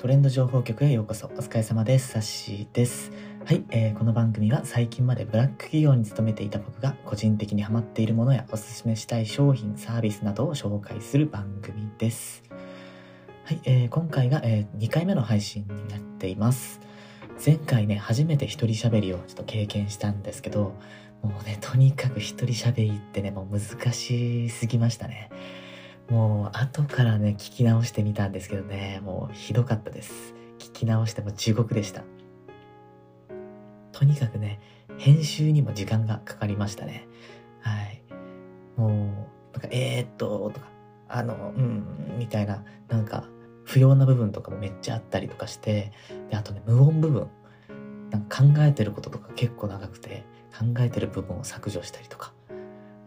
トレンド情報局へようこそ。お疲れ様です。サッシーです。はい、えー、この番組は最近までブラック企業に勤めていた僕が個人的にハマっているものやおすすめしたい商品サービスなどを紹介する番組です。はい、えー、今回が、えー、2回目の配信になっています。前回ね初めて一人喋りをちょっと経験したんですけどもうねとにかく一人喋りってねもう難しすぎましたね。もう後からね聞き直してみたんですけどねもうひどかったです。聞き直しても地獄でした。とにかくね編集にも時間がかかりましたね。はい。もうなんかえー、っととかあのうんみたいななんか不要な部分とかもめっちゃあったりとかしてであとね無音部分。なんか考えてることとか結構長くて考えてる部分を削除したりとか。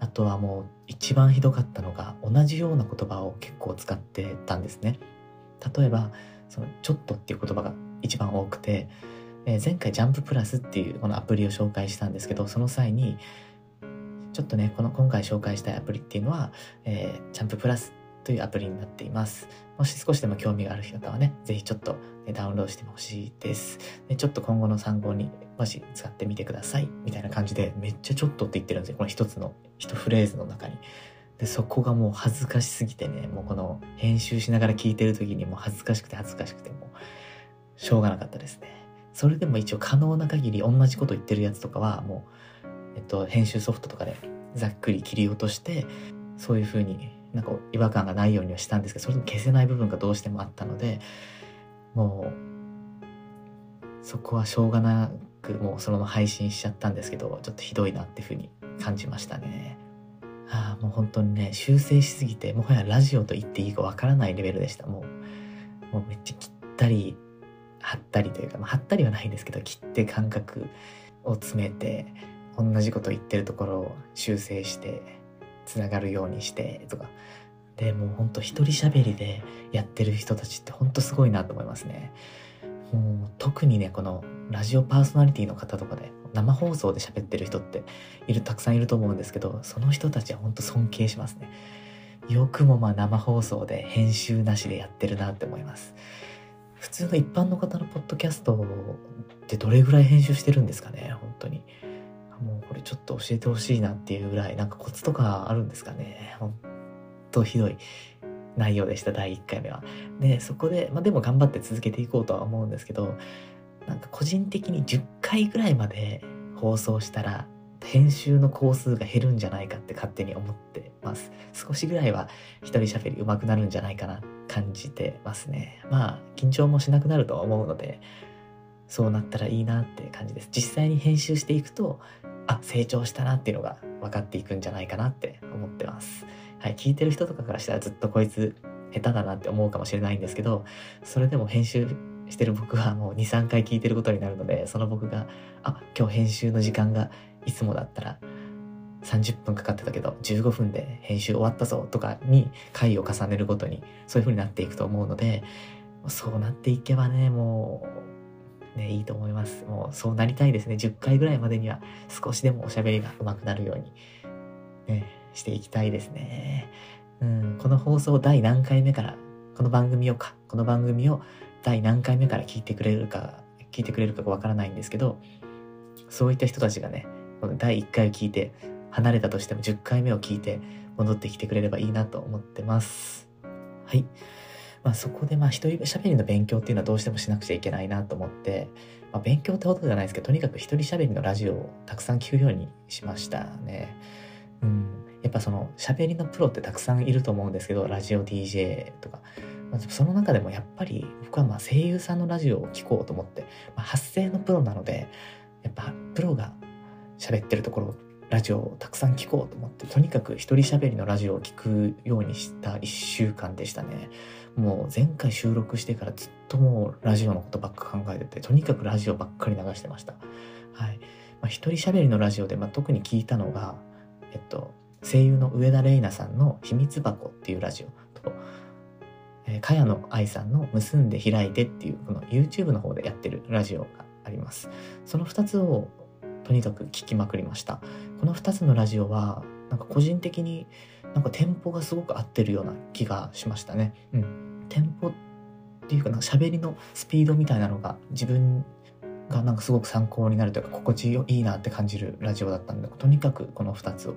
あとはもう一番ひどかったのが同じような言葉を結構使ってたんですね。例えばそのちょっとっていう言葉が一番多くて、えー、前回ジャンププラスっていうこのアプリを紹介したんですけどその際にちょっとねこの今回紹介したいアプリっていうのは、えー、ジャンププラスというアプリになっています。もし少しでも興味がある方はね、ぜひちょっとダウンロードしてほしいです。でちょっと今後の参考にもし使ってみてください。みたいな感じで、めっちゃちょっとって言ってるんですよ。この一つの、一フレーズの中に。で、そこがもう恥ずかしすぎてね、もうこの編集しながら聞いてる時にもう恥ずかしくて恥ずかしくてもう、しょうがなかったですね。それでも一応可能な限り同じこと言ってるやつとかはもう、えっと、編集ソフトとかでざっくり切り落として、そういう風になんか違和感がないようにはしたんですけどそれでも消せない部分がどうしてもあったのでもうそこはしょうがなくもうそのまま配信しちゃったんですけどちょっとひどいなっていうふうに感じましたね。ああもう本当にね修正しすぎてもはやラジオと言っていいかわからないレベルでした。もうもうめっちゃ切ったり貼ったりというか、まあ、貼ったりはないんですけど切って感覚を詰めて同じこと言ってるところを修正してつながるようにしてとか。でもうほんと一人喋りでやってる人たちってほんとすごいなと思いますね。もう特にねこのラジオパーソナリティの方とかで生放送で喋ってる人っているたくさんいると思うんですけどその人たちはほんと尊敬しますね。よくもまあ生放送で編集なしでやってるなって思います。普通の一般の方のポッドキャストってどれぐらい編集してるんですかね本当に。もうこれちょっと教えてほしいなっていうぐらいなんかコツとかあるんですかねほんとひどい。内容でした第1回目は。でそこでまあでも頑張って続けていこうとは思うんですけどなんか個人的に10回ぐらいまで放送したら編集の工数が減るんじゃないかって勝手に思ってます。少しぐらいは一人喋り上手くなるんじゃないかな感じてますね。まあ緊張もしなくなるとは思うのでそうなったらいいなって感じです。実際に編集していくとあ成長したなっていうのが分かっていくんじゃないかなって思ってます。はい、聞いてる人とかからしたらずっとこいつ下手だなって思うかもしれないんですけどそれでも編集してる僕はもう23回聞いてることになるのでその僕があ今日編集の時間がいつもだったら30分かかってたけど15分で編集終わったぞとかに回を重ねるごとにそういう風になっていくと思うのでそうなっていけばねもうね、いいと思います。もうそうなりたいですね。10回ぐらいまでには少しでもおしゃべりが上手くなるように、ね、していきたいですね。うん、この放送第何回目から、この番組をか、この番組を第何回目から聞いてくれるか、聞いてくれるかわからないんですけど、そういった人たちがね、この第1回を聞いて、離れたとしても10回目を聞いて戻ってきてくれればいいなと思ってます。はい。まあ、そこでまあ一人喋りの勉強っていうのはどうしてもしなくちゃいけないなと思って、まあ、勉強ってことじゃないですけどとにかく一人喋りのラジオをたくさん聞くようにしましたね。うん、やっぱその喋りのプロってたくさんいると思うんですけどラジオ DJ とか、その中でもやっぱり僕はまあ声優さんのラジオを聴こうと思って、まあ、発声のプロなのでやっぱプロが喋ってるところラジオをたくさん聞こうと思ってとにかく一人喋りのラジオを聴くようにした1週間でしたね。もう前回収録してからずっともうラジオのことばっか考えてて、とにかくラジオばっかり流してました。はい。まあ、一人喋りのラジオで、まあ、特に聞いたのが、えっと、声優の上田玲奈さんの秘密箱っていうラジオと、えー、茅野愛さんの結んで開いてっていう、この YouTube の方でやってるラジオがあります。その2つをとにかく聞きまくりました。この2つのラジオは、なんか個人的になんかテンポがすごく合ってるような気がしましたね。うん。テンポっていうかなんか喋りのスピードみたいなのが自分がなんかすごく参考になるというか心地いいなって感じるラジオだったんでとにかくこの2つを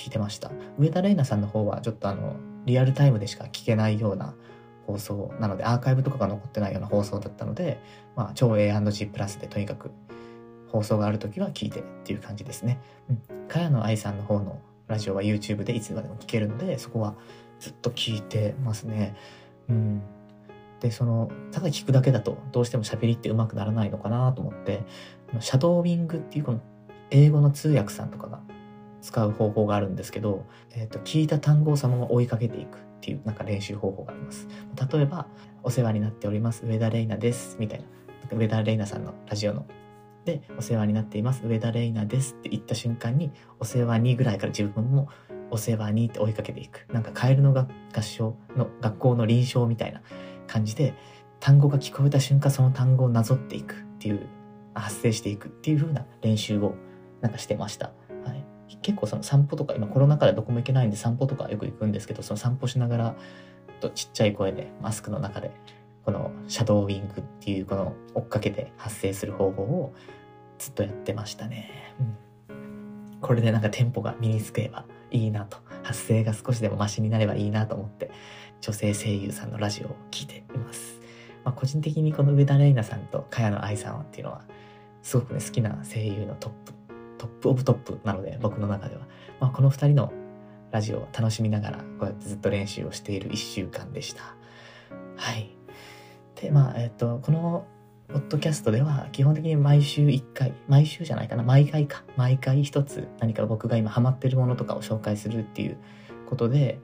聞いてました上田玲奈さんの方はちょっとあのリアルタイムでしか聞けないような放送なのでアーカイブとかが残ってないような放送だったので、まあ、超 A&G プラスでとにかく放送がある時は聞いてっていう感じですね。うん。茅野愛さんの方のラジオは YouTube でいつまでも聞けるのでそこはずっと聞いてますね。うん。でそのただ聞くだけだとどうしても喋りってうまくならないのかなと思ってシャドーウィングっていうこの英語の通訳さんとかが使う方法があるんですけど、えーと、聞いた単語をそのまま追いかけていくっていうなんか練習方法があります。例えば「お世話になっております上田玲奈です」みたいな上田玲奈さんのラジオので「お世話になっています上田玲奈です」って言った瞬間に「お世話に」ぐらいから自分も「お世話に」って追いかけていくなんかカエルの合唱の学校の臨床みたいな感じで単語が聞こえた瞬間その単語をなぞっていくっていう発生していくっていう風な練習をなんかしてました。結構その散歩とか今コロナ禍でどこも行けないんで散歩とかよく行くんですけどその散歩しながらとちっちゃい声でマスクの中でこのシャドーイングっていうこの追っかけて発声する方法をずっとやってましたね。うん、これでなんかテンポが身につけばいいなと発声が少しでもマシになればいいなと思って女性声優さんのラジオを聴いています。まあ、個人的にこの上田麗奈さんと茅野愛衣さんっていうのはすごくね好きな声優のトップ top of top なので僕の中では、まあ、この2人のラジオを楽しみながらこうやってずっと練習をしている1週間でした。はい。でまあえっ、とこのポッドキャストでは基本的に毎週1回毎週じゃないかな毎回か毎回一つ何か僕が今ハマってるものとかを紹介するっていうことで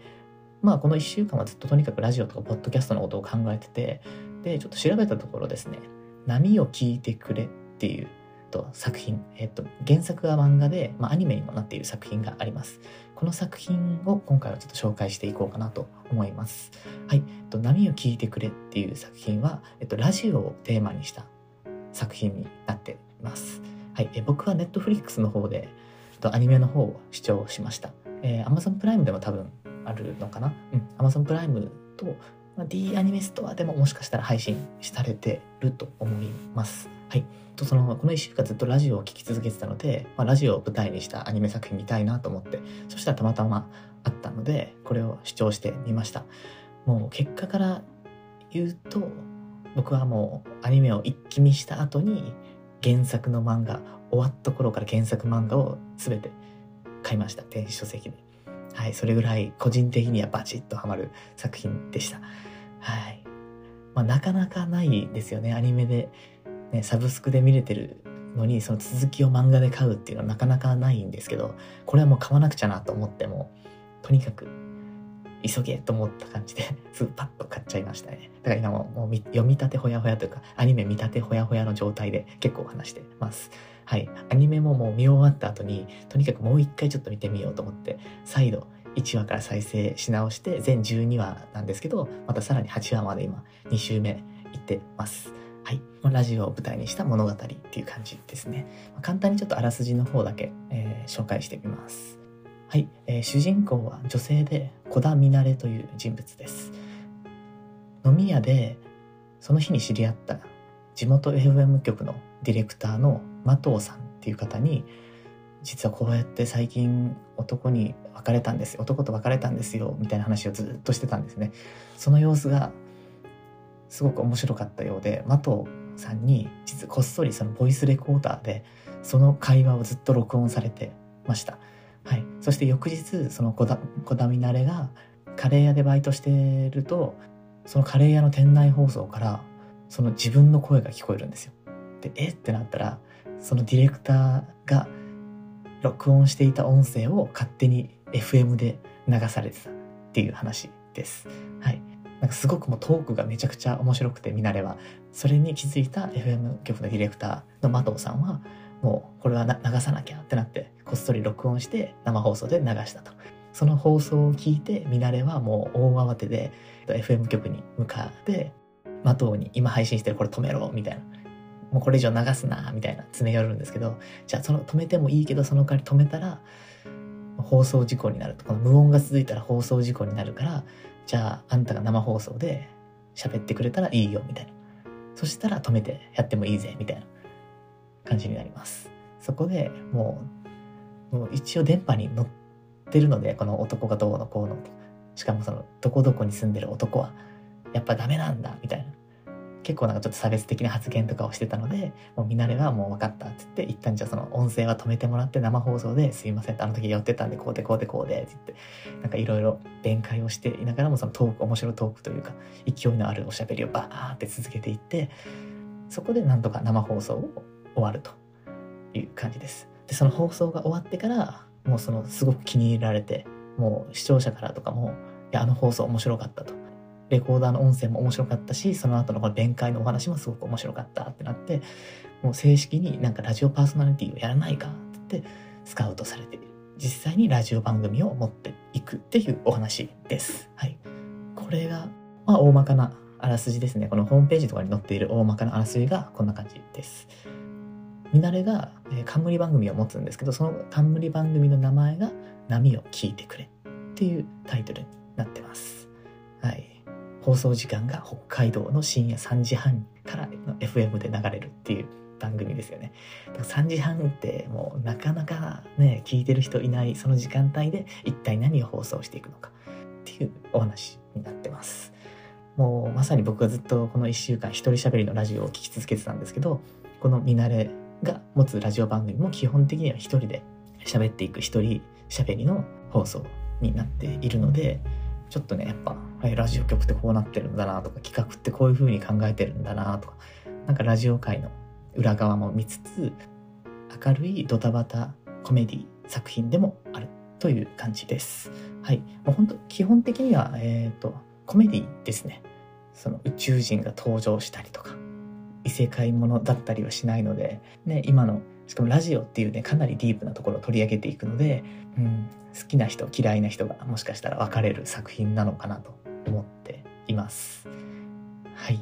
まあこの1週間はずっととにかくラジオとかポッドキャストのことを考えててでちょっと調べたところですね「波を聞いてくれ」っていうと作品、えっと、原作は漫画で、まあ、アニメにもなっている作品があります。この作品を今回はちょっと紹介していこうかなと思います。はい、えっと、波を聞いてくれっていう作品は、えっと、ラジオをテーマにした作品になっています。はい、え僕はネットフリックスの方でアニメの方を視聴しました、えー、Amazon プライムでも多分あるのかな？うん、Amazon プライムと、まあ、D アニメストアでももしかしたら配信されてると思います。はい。とそのこの1週間ずっとラジオを聴き続けてたので、まあ、ラジオを舞台にしたアニメ作品見たいなと思ってそしたらたまたまあったのでこれを視聴してみましたもう結果から言うと僕はもうアニメを一気見した後に原作の漫画終わった頃から原作漫画を全て買いました電子書籍ではい、それぐらい個人的にはバチッとハマる作品でした。はい。まあ、なかなかないですよね、アニメで、ね、サブスクで見れてるのに、その続きを漫画で買うっていうのはなかなかないんですけど、これはもう買わなくちゃなと思っても、とにかく急げと思った感じで すぐパッと買っちゃいましたね。だから今ももう読み立てほやほやというか、アニメ見立てほやほやの状態で結構話してます。はい。アニメももう見終わった後に、とにかくもう一回ちょっと見てみようと思って、再度1話から再生し直して、全12話なんですけど、またさらに8話まで今、2週目いってます。はい。ラジオを舞台にした物語っていう感じですね。簡単にちょっとあらすじの方だけ、えー、紹介してみます。はい、えー、主人公は女性で小田ミナレという人物です。飲み屋でその日に知り合った地元 FM 局のディレクターの麻藤さんっていう方に実はこうやって最近男に別れたんです男と別れたんですよみたいな話をずっとしてたんですねその様子がすごく面白かったようで麻藤さんに実はこっそりそのボイスレコーダーでその会話をずっと録音されてましたはいそして翌日その小田小田みなれがカレー屋でバイトしてるとそのカレー屋の店内放送からその自分の声が聞こえるんですよでえ？ってなったらそのディレクターが録音していた音声を勝手に FM で流されてたっていう話です。はい。なんかすごくもうトークがめちゃくちゃ面白くて見慣れは。それに気づいた FM 局のディレクターの麻藤さんはもうこれは流さなきゃってなってこっそり録音して生放送で流したと。その放送を聞いて見慣れはもう大慌てで FM 局に向かって麻藤に今配信してるこれ止めろみたいな。もうこれ以上流すなみたいな詰め寄るんですけどじゃあその止めてもいいけどその代わり止めたら放送事故になると。この無音が続いたら放送事故になるからじゃああんたが生放送で喋ってくれたらいいよみたいな。そしたら止めてやってもいいぜみたいな感じになります。そこでもうもう一応電波に乗ってるのでこの男がどうのこうのしかもそのどこどこに住んでる男はやっぱダメなんだみたいな。結構なんかちょっと差別的な発言とかをしてたので、もう見慣れはもう分かったって言って、一旦じゃあその音声は止めてもらって生放送ですいませんあの時寄ってたんでこうでこうでこうでって言って、なんかいろいろ弁解をしていながらもそのトーク、面白トークというか、勢いのあるおしゃべりをバーって続けていって、そこでなんとか生放送を終わるという感じです。で、その放送が終わってから、もうそのすごく気に入られて、もう視聴者からとかも、いや、あの放送面白かったと。レコーダーの音声も面白かったし、その後のこの弁解のお話もすごく面白かったってなって、もう正式になんかラジオパーソナリティをやらないかってスカウトされて、実際にラジオ番組を持っていくっていうお話です。はい。これが、まあ大まかなあらすじですね。このホームページとかに載っている大まかなあらすじがこんな感じです。見慣れが、冠番組を持つんですけど、その冠番組の名前が波を聞いてくれっていうタイトルになってます。はい。放送時間が北海道の深夜3時半からの FM で流れるっていう番組ですよね。だから3時半ってもうなかなかね、聞いてる人いないその時間帯で一体何を放送していくのかっていうお話になってます。もうまさに僕はずっとこの1週間一人喋りのラジオを聴き続けてたんですけど、この見慣れが持つラジオ番組も基本的には一人で喋っていく一人喋りの放送になっているので、ちょっとねやっぱ、はい、ラジオ局ってこうなってるんだなとか企画ってこういう風に考えてるんだなとかなんかラジオ界の裏側も見つつ明るいドタバタコメディ作品でもあるという感じです。はい。もう本当基本的には、えっ、ー、と、コメディですね。その宇宙人が登場したりとか、異世界ものだったりはしないので、ね、今のしかもラジオっていうねかなりディープなところを取り上げていくので、うん、好きな人嫌いな人がもしかしたら分かれる作品なのかなと思っています。はい。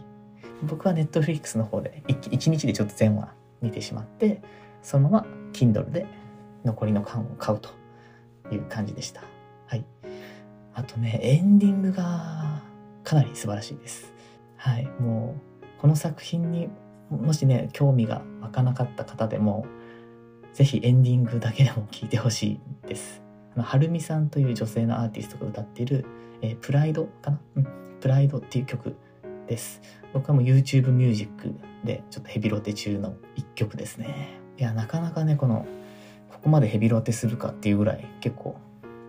僕はネットフリックスの方で 1, 1日でちょっと全話見てしまってそのまま Kindle で残りの缶を買うという感じでした。はい。あとねエンディングがかなり素晴らしいです。はい。もうこの作品にもしね、興味が湧かなかった方でも、ぜひエンディングだけでも聴いてほしいです。はるみさんという女性のアーティストが歌っている、えー、プライドかな？うん、プライドっていう曲です。僕はもう YouTube ミュージックでちょっとヘビロテ中の一曲ですね。いや、なかなかね、この、ここまでヘビロテするかっていうぐらい結構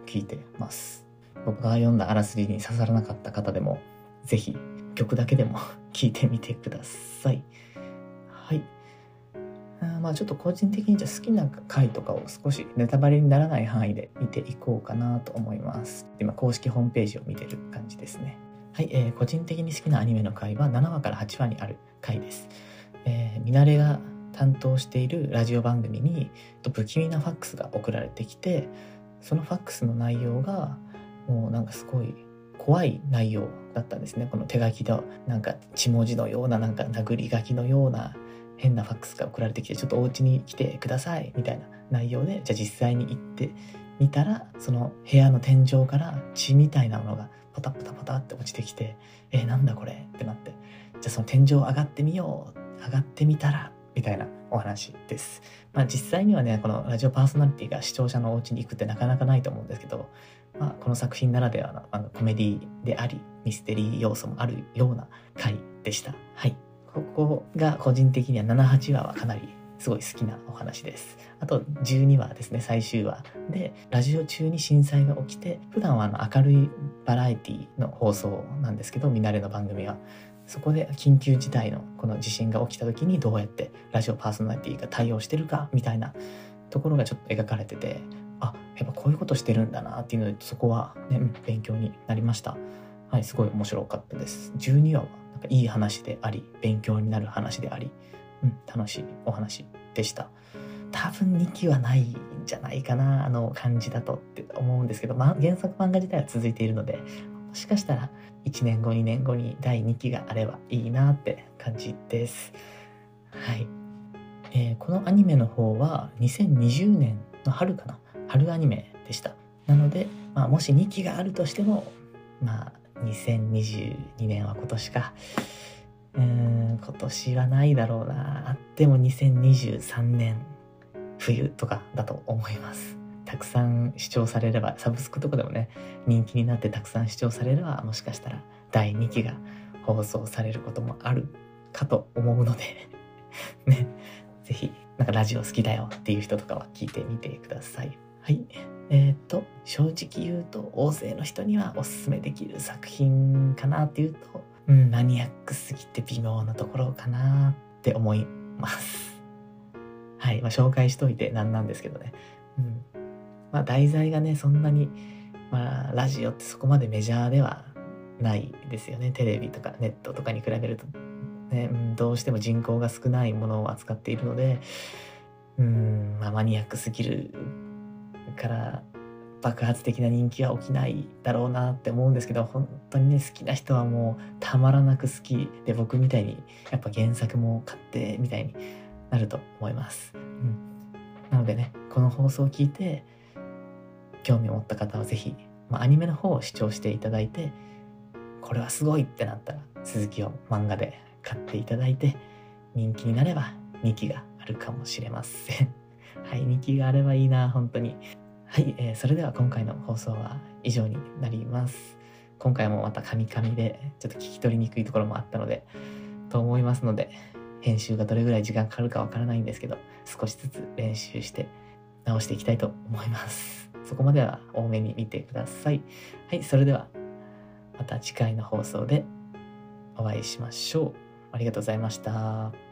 聴いてます。僕が読んだあらすじに刺さらなかった方でも、ぜひ曲だけでも 聴いてみてくださ。い。あまあちょっと個人的にじゃ好きな回とかを少しネタバレにならない範囲で見ていこうかなと思います。今公式ホームページを見てる感じですね。はい、えー、個人的に好きなアニメの回は7話から8話にある回です。えー、見慣れが担当しているラジオ番組に不気味なファックスが送られてきてそのファックスの内容がもうなんかすごい怖い内容だったんですねこの手書きのなんか血文字のようななんか殴り書きのような変なファックスが送られてきて、ちょっとお家に来てください、みたいな内容で、じゃあ実際に行ってみたら、その部屋の天井から血みたいなものがポタポタポタって落ちてきて、えー、なんだこれってなって、じゃあその天井上がってみよう、上がってみたら、みたいなお話です。まあ実際にはね、このラジオパーソナリティが視聴者のお家に行くってなかなかないと思うんですけど、まあこの作品ならではのあのコメディであり、ミステリー要素もあるような回でした。はい。ここが個人的には7、8話はかなりすごい好きなお話です。あと12話ですね、最終話で、ラジオ中に震災が起きて、普段はあの明るいバラエティの放送なんですけど、見慣れの番組は。そこで緊急事態のこの地震が起きた時にどうやってラジオパーソナリティが対応してるかみたいなところがちょっと描かれてて、あ、やっぱこういうことしてるんだなっていうので、そこはね、勉強になりました。はい、すごい面白かったです。12話はなんかいい話であり、勉強になる話であり、うん、楽しいお話でした。多分2期はないんじゃないかな、あの感じだとって思うんですけど、ま、原作漫画自体は続いているので、もしかしたら1年後、2年後に第2期があればいいなって感じです。はい。えー、このアニメの方は2020年の春かな春アニメでした。なので、まあ、もし2期があるとしても、まあ、2022年は今年か。うん、今年はないだろうな。あっても2023年冬とかだと思います。たくさん視聴されれば、サブスクとかでもね、人気になってたくさん視聴されれば、もしかしたら第2期が放送されることもあるかと思うので ね、ぜひ、なんかラジオ好きだよっていう人とかは聞いてみてください。はい。えっ、ー、と、正直言うと、大勢の人にはおすすめできる作品かなっていうと、うん、マニアックすぎて微妙なところかなって思います。はい。まあ、紹介しといてなんなんですけどね。うん。まあ、題材がね、そんなに、まあ、ラジオってそこまでメジャーではないですよね。テレビとかネットとかに比べるとね、うん、どうしても人口が少ないものを扱っているので、うん、まあ、マニアックすぎるから爆発的な人気は起きないだろうなって思うんですけど本当にね好きな人はもうたまらなく好きで僕みたいにやっぱ原作も買ってみたいになると思います。うん、なのでねこの放送を聞いて興味を持った方は是非、まあ、アニメの方を視聴していただいてこれはすごいってなったら続きを漫画で買っていただいて人気になれば2期があるかもしれません。はい、2期があればいいな、本当に。はい、えー、それでは今回の放送は以上になります。今回もまたカミカミでちょっと聞き取りにくいところもあったので、と思いますので、編集がどれぐらい時間かかるかわからないんですけど、少しずつ練習して直していきたいと思います。そこまでは多めに見てください。はい、それではまた次回の放送でお会いしましょう。ありがとうございました。